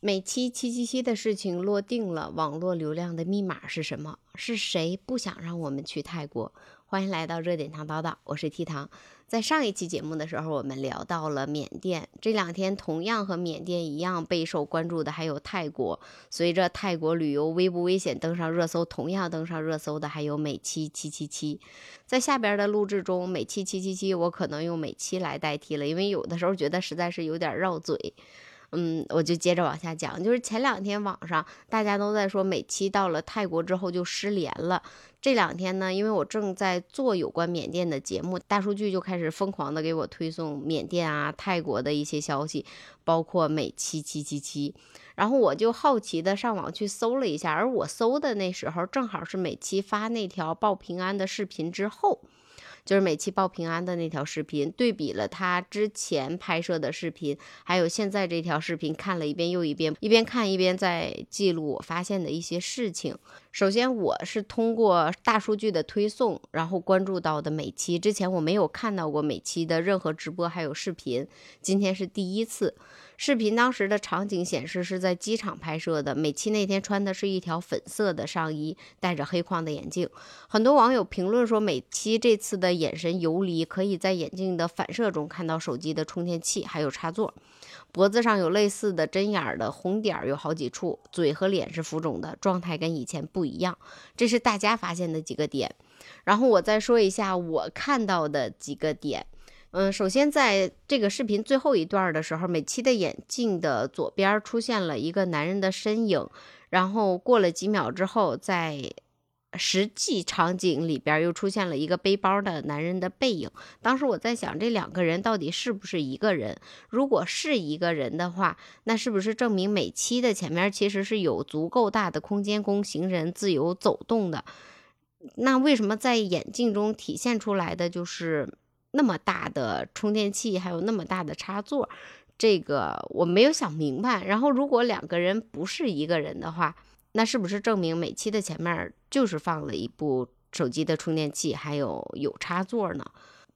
美期七七七的事情落定了，网络流量的密码是什么？是谁不想让我们去泰国？欢迎来到热点糖叨叨，我是 T 糖。在上一期节目的时候，我们聊到了缅甸，这两天同样和缅甸一样备受关注的还有泰国。随着泰国旅游危不危险登上热搜，同样登上热搜的还有美期七七七。在下边的录制中，美期七七七我可能用美期来代替了，因为有的时候觉得实在是有点绕嘴。嗯，我就接着往下讲，就是前两天网上大家都在说美期到了泰国之后就失联了。这两天呢，因为我正在做有关缅甸的节目，大数据就开始疯狂的给我推送缅甸啊、泰国的一些消息，包括美期七七七。然后我就好奇的上网去搜了一下，而我搜的那时候正好是美期发那条报平安的视频之后。就是每期报平安的那条视频，对比了他之前拍摄的视频，还有现在这条视频，看了一遍又一遍，一边看一边在记录我发现的一些事情。首先，我是通过大数据的推送，然后关注到的每期。之前我没有看到过每期的任何直播，还有视频，今天是第一次。视频当时的场景显示是在机场拍摄的。美琪那天穿的是一条粉色的上衣，戴着黑框的眼镜。很多网友评论说，美琪这次的眼神游离，可以在眼镜的反射中看到手机的充电器还有插座。脖子上有类似的针眼的红点儿有好几处，嘴和脸是浮肿的，状态跟以前不一样。这是大家发现的几个点。然后我再说一下我看到的几个点。嗯，首先在这个视频最后一段的时候，美期的眼镜的左边出现了一个男人的身影，然后过了几秒之后，在实际场景里边又出现了一个背包的男人的背影。当时我在想，这两个人到底是不是一个人？如果是一个人的话，那是不是证明美期的前面其实是有足够大的空间供行人自由走动的？那为什么在眼镜中体现出来的就是？那么大的充电器，还有那么大的插座，这个我没有想明白。然后，如果两个人不是一个人的话，那是不是证明美期的前面就是放了一部手机的充电器，还有有插座呢？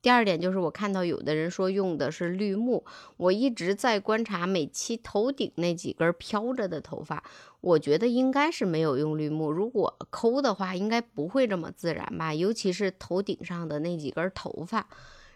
第二点就是我看到有的人说用的是绿幕，我一直在观察美期头顶那几根飘着的头发，我觉得应该是没有用绿幕。如果抠的话，应该不会这么自然吧？尤其是头顶上的那几根头发。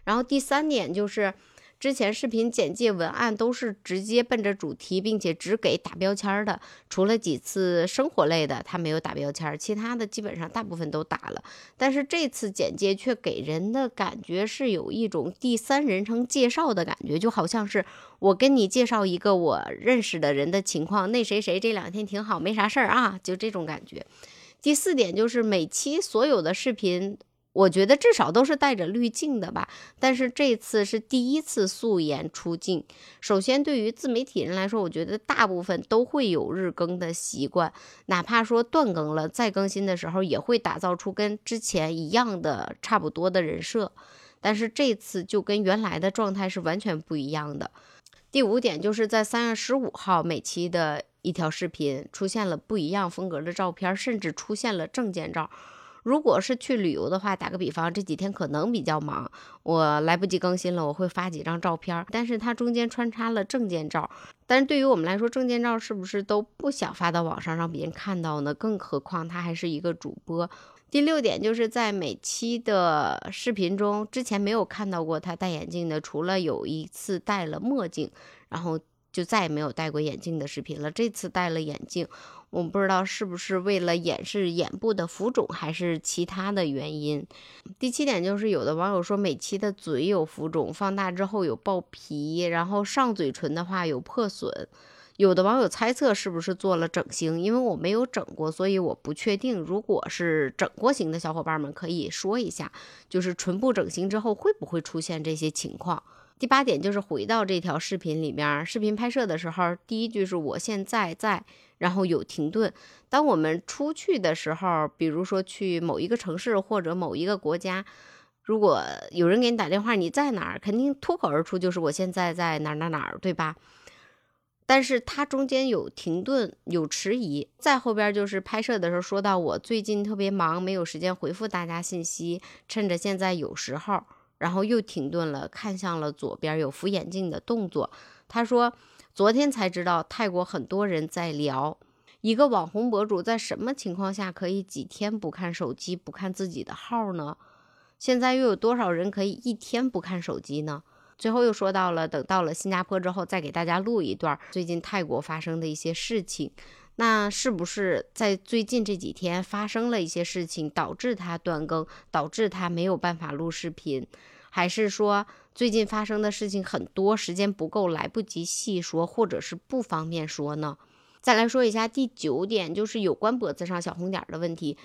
然后第三点就是，之前视频简介文案都是直接奔着主题，并且只给打标签的，除了几次生活类的他没有打标签，其他的基本上大部分都打了。但是这次简介却给人的感觉是有一种第三人称介绍的感觉，就好像是我跟你介绍一个我认识的人的情况，那谁谁这两天挺好，没啥事儿啊，就这种感觉。第四点就是每期所有的视频。我觉得至少都是带着滤镜的吧，但是这次是第一次素颜出镜。首先，对于自媒体人来说，我觉得大部分都会有日更的习惯，哪怕说断更了，再更新的时候也会打造出跟之前一样的差不多的人设。但是这次就跟原来的状态是完全不一样的。第五点就是在三月十五号每期的一条视频出现了不一样风格的照片，甚至出现了证件照。如果是去旅游的话，打个比方，这几天可能比较忙，我来不及更新了，我会发几张照片。但是它中间穿插了证件照，但是对于我们来说，证件照是不是都不想发到网上让别人看到呢？更何况他还是一个主播。第六点就是在每期的视频中，之前没有看到过他戴眼镜的，除了有一次戴了墨镜，然后。就再也没有戴过眼镜的视频了。这次戴了眼镜，我不知道是不是为了掩饰眼部的浮肿，还是其他的原因。第七点就是，有的网友说美期的嘴有浮肿，放大之后有爆皮，然后上嘴唇的话有破损。有的网友猜测是不是做了整形，因为我没有整过，所以我不确定。如果是整过型的小伙伴们可以说一下，就是唇部整形之后会不会出现这些情况。第八点就是回到这条视频里面，视频拍摄的时候，第一句是我现在在，然后有停顿。当我们出去的时候，比如说去某一个城市或者某一个国家，如果有人给你打电话，你在哪儿，肯定脱口而出就是我现在在哪哪哪儿，对吧？但是它中间有停顿，有迟疑，再后边就是拍摄的时候说到我最近特别忙，没有时间回复大家信息，趁着现在有时候。然后又停顿了，看向了左边，有扶眼镜的动作。他说：“昨天才知道泰国很多人在聊，一个网红博主在什么情况下可以几天不看手机、不看自己的号呢？现在又有多少人可以一天不看手机呢？最后又说到了，等到了新加坡之后，再给大家录一段最近泰国发生的一些事情。那是不是在最近这几天发生了一些事情，导致他断更，导致他没有办法录视频？还是说最近发生的事情很多，时间不够，来不及细说，或者是不方便说呢？再来说一下第九点，就是有关脖子上小红点的问题。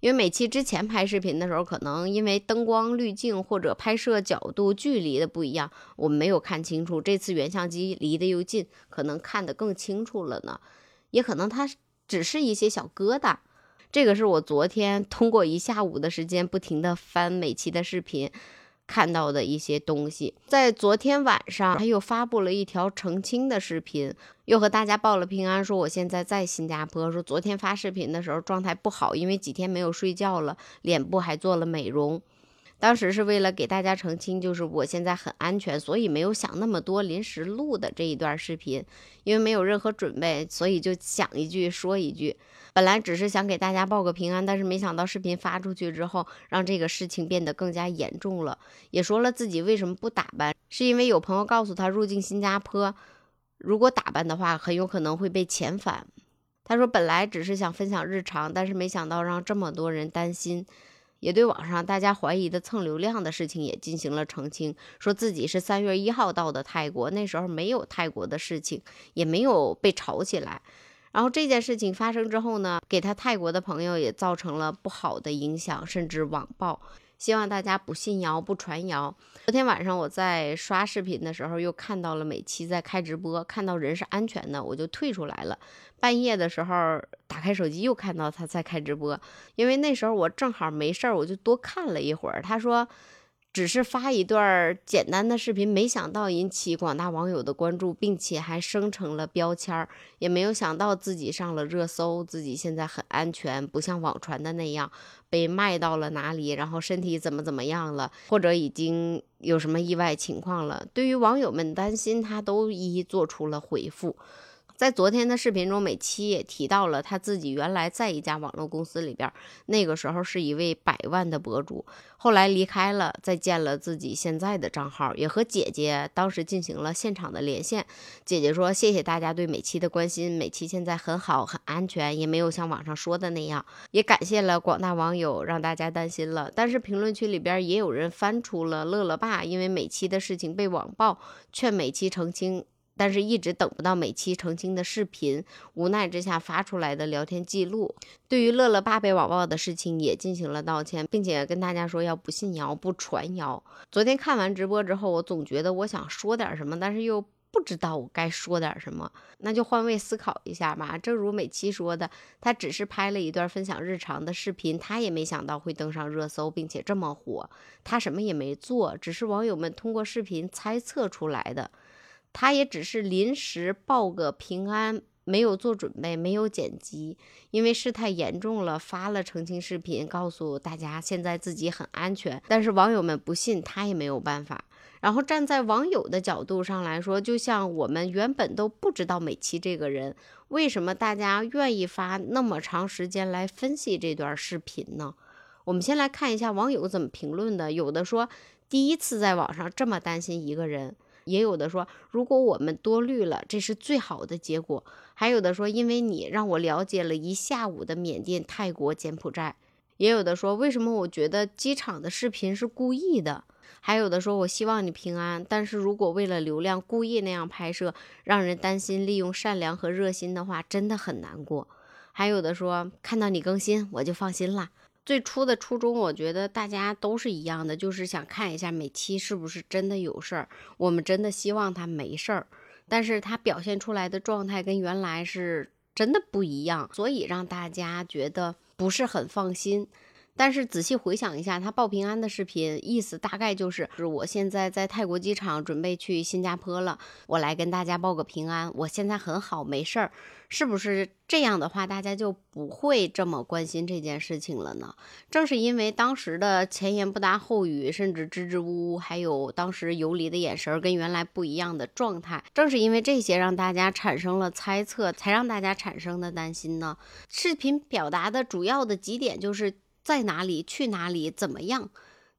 因为每期之前拍视频的时候，可能因为灯光滤镜或者拍摄角度、距离的不一样，我们没有看清楚。这次原相机离得又近，可能看得更清楚了呢。也可能它只是一些小疙瘩。这个是我昨天通过一下午的时间，不停的翻每期的视频。看到的一些东西，在昨天晚上他又发布了一条澄清的视频，又和大家报了平安，说我现在在新加坡，说昨天发视频的时候状态不好，因为几天没有睡觉了，脸部还做了美容。当时是为了给大家澄清，就是我现在很安全，所以没有想那么多，临时录的这一段视频，因为没有任何准备，所以就想一句说一句。本来只是想给大家报个平安，但是没想到视频发出去之后，让这个事情变得更加严重了。也说了自己为什么不打扮，是因为有朋友告诉他，入境新加坡如果打扮的话，很有可能会被遣返。他说本来只是想分享日常，但是没想到让这么多人担心。也对网上大家怀疑的蹭流量的事情也进行了澄清，说自己是三月一号到的泰国，那时候没有泰国的事情，也没有被炒起来。然后这件事情发生之后呢，给他泰国的朋友也造成了不好的影响，甚至网暴。希望大家不信谣，不传谣。昨天晚上我在刷视频的时候，又看到了美琪在开直播，看到人是安全的，我就退出来了。半夜的时候打开手机，又看到他在开直播，因为那时候我正好没事儿，我就多看了一会儿。他说。只是发一段简单的视频，没想到引起广大网友的关注，并且还生成了标签儿，也没有想到自己上了热搜，自己现在很安全，不像网传的那样被卖到了哪里，然后身体怎么怎么样了，或者已经有什么意外情况了。对于网友们担心，他都一一做出了回复。在昨天的视频中，美琪也提到了他自己原来在一家网络公司里边，那个时候是一位百万的博主，后来离开了，再建了自己现在的账号，也和姐姐当时进行了现场的连线。姐姐说：“谢谢大家对美琪的关心，美琪现在很好，很安全，也没有像网上说的那样。也感谢了广大网友，让大家担心了。但是评论区里边也有人翻出了乐乐爸因为美琪的事情被网暴，劝美琪澄清。”但是一直等不到每期澄清的视频，无奈之下发出来的聊天记录，对于乐乐爸被网暴的事情也进行了道歉，并且跟大家说要不信谣不传谣。昨天看完直播之后，我总觉得我想说点什么，但是又不知道我该说点什么，那就换位思考一下吧。正如每期说的，他只是拍了一段分享日常的视频，他也没想到会登上热搜，并且这么火。他什么也没做，只是网友们通过视频猜测出来的。他也只是临时报个平安，没有做准备，没有剪辑，因为事态严重了，发了澄清视频，告诉大家现在自己很安全。但是网友们不信，他也没有办法。然后站在网友的角度上来说，就像我们原本都不知道美琪这个人，为什么大家愿意发那么长时间来分析这段视频呢？我们先来看一下网友怎么评论的。有的说，第一次在网上这么担心一个人。也有的说，如果我们多虑了，这是最好的结果。还有的说，因为你让我了解了一下午的缅甸、泰国、柬埔寨。也有的说，为什么我觉得机场的视频是故意的？还有的说，我希望你平安。但是如果为了流量故意那样拍摄，让人担心利用善良和热心的话，真的很难过。还有的说，看到你更新，我就放心了。最初的初衷，我觉得大家都是一样的，就是想看一下美期是不是真的有事儿。我们真的希望他没事儿，但是他表现出来的状态跟原来是真的不一样，所以让大家觉得不是很放心。但是仔细回想一下，他报平安的视频意思大概就是：是我现在在泰国机场准备去新加坡了，我来跟大家报个平安，我现在很好，没事儿。是不是这样的话，大家就不会这么关心这件事情了呢？正是因为当时的前言不搭后语，甚至支支吾吾，还有当时游离的眼神跟原来不一样的状态，正是因为这些让大家产生了猜测，才让大家产生的担心呢。视频表达的主要的几点就是在哪里、去哪里、怎么样。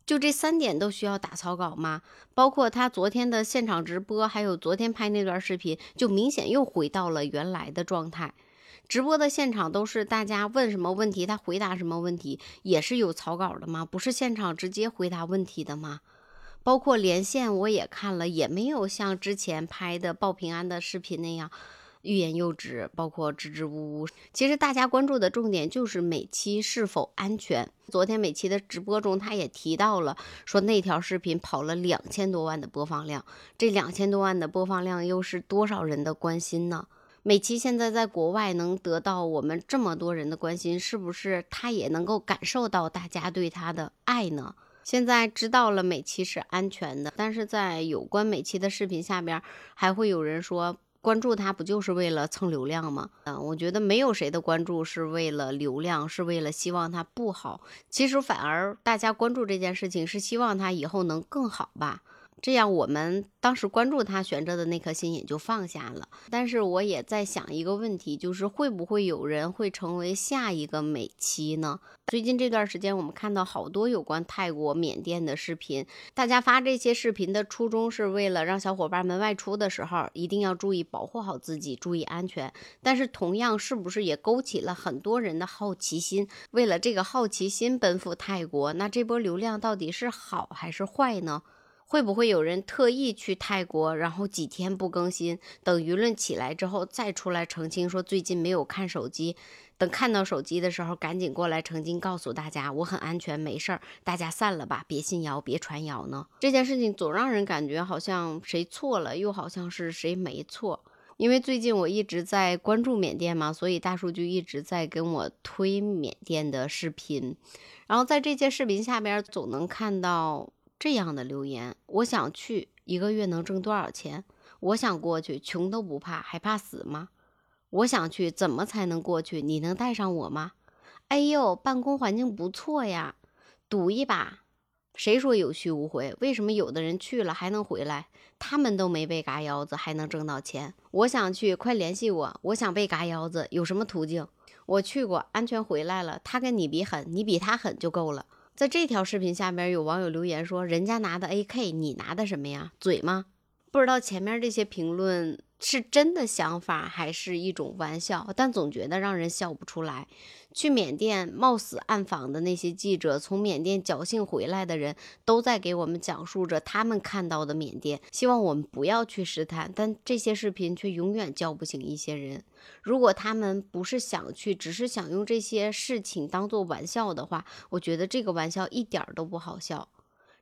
就这三点都需要打草稿吗？包括他昨天的现场直播，还有昨天拍那段视频，就明显又回到了原来的状态。直播的现场都是大家问什么问题，他回答什么问题，也是有草稿的吗？不是现场直接回答问题的吗？包括连线我也看了，也没有像之前拍的报平安的视频那样。欲言又止，包括支支吾吾。其实大家关注的重点就是美期是否安全。昨天美期的直播中，他也提到了，说那条视频跑了两千多万的播放量，这两千多万的播放量又是多少人的关心呢？美期现在在国外能得到我们这么多人的关心，是不是他也能够感受到大家对他的爱呢？现在知道了美期是安全的，但是在有关美期的视频下边，还会有人说。关注他不就是为了蹭流量吗？嗯，我觉得没有谁的关注是为了流量，是为了希望他不好。其实反而大家关注这件事情是希望他以后能更好吧。这样我们当时关注他悬着的那颗心也就放下了。但是我也在想一个问题，就是会不会有人会成为下一个美妻呢？最近这段时间，我们看到好多有关泰国、缅甸的视频。大家发这些视频的初衷是为了让小伙伴们外出的时候一定要注意保护好自己，注意安全。但是同样，是不是也勾起了很多人的好奇心？为了这个好奇心奔赴泰国，那这波流量到底是好还是坏呢？会不会有人特意去泰国，然后几天不更新，等舆论起来之后再出来澄清说最近没有看手机，等看到手机的时候赶紧过来澄清，告诉大家我很安全，没事儿，大家散了吧，别信谣，别传谣呢？这件事情总让人感觉好像谁错了，又好像是谁没错。因为最近我一直在关注缅甸嘛，所以大数据一直在跟我推缅甸的视频，然后在这些视频下边总能看到。这样的留言，我想去，一个月能挣多少钱？我想过去，穷都不怕，还怕死吗？我想去，怎么才能过去？你能带上我吗？哎呦，办公环境不错呀，赌一把。谁说有去无回？为什么有的人去了还能回来？他们都没被嘎腰子，还能挣到钱？我想去，快联系我。我想被嘎腰子，有什么途径？我去过，安全回来了。他跟你比狠，你比他狠就够了。在这条视频下面，有网友留言说：“人家拿的 AK，你拿的什么呀？嘴吗？”不知道前面这些评论。是真的想法还是一种玩笑？但总觉得让人笑不出来。去缅甸冒死暗访的那些记者，从缅甸侥幸回来的人，都在给我们讲述着他们看到的缅甸。希望我们不要去试探，但这些视频却永远叫不醒一些人。如果他们不是想去，只是想用这些事情当做玩笑的话，我觉得这个玩笑一点都不好笑。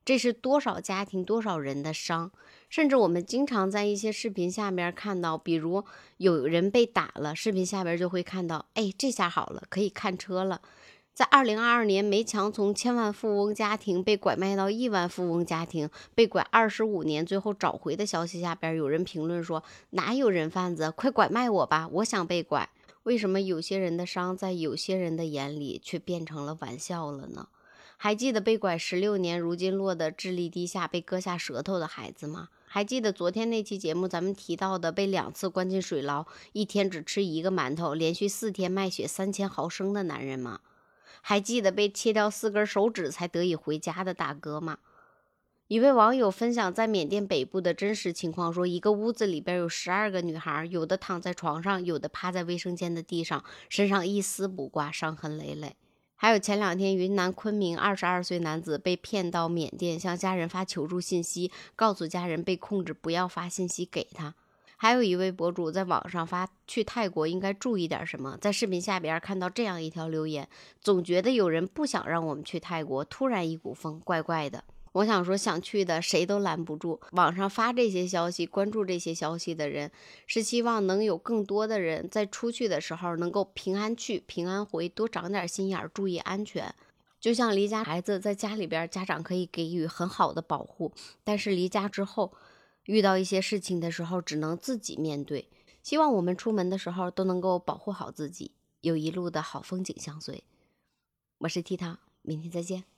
这是多少家庭、多少人的伤，甚至我们经常在一些视频下面看到，比如有人被打了，视频下边就会看到，哎，这下好了，可以看车了。在二零二二年，梅强从千万富翁家庭被拐卖到亿万富翁家庭，被拐二十五年，最后找回的消息下边，有人评论说，哪有人贩子，快拐卖我吧，我想被拐。为什么有些人的伤，在有些人的眼里却变成了玩笑了呢？还记得被拐十六年，如今落得智力低下、被割下舌头的孩子吗？还记得昨天那期节目咱们提到的被两次关进水牢，一天只吃一个馒头，连续四天卖血三千毫升的男人吗？还记得被切掉四根手指才得以回家的大哥吗？一位网友分享在缅甸北部的真实情况说，一个屋子里边有十二个女孩，有的躺在床上，有的趴在卫生间的地上，身上一丝不挂，伤痕累累。还有前两天，云南昆明二十二岁男子被骗到缅甸，向家人发求助信息，告诉家人被控制，不要发信息给他。还有一位博主在网上发去泰国应该注意点什么，在视频下边看到这样一条留言，总觉得有人不想让我们去泰国，突然一股风，怪怪的。我想说，想去的谁都拦不住。网上发这些消息、关注这些消息的人，是希望能有更多的人在出去的时候能够平安去、平安回，多长点心眼，注意安全。就像离家孩子在家里边，家长可以给予很好的保护，但是离家之后，遇到一些事情的时候，只能自己面对。希望我们出门的时候都能够保护好自己，有一路的好风景相随。我是 T 糖，明天再见。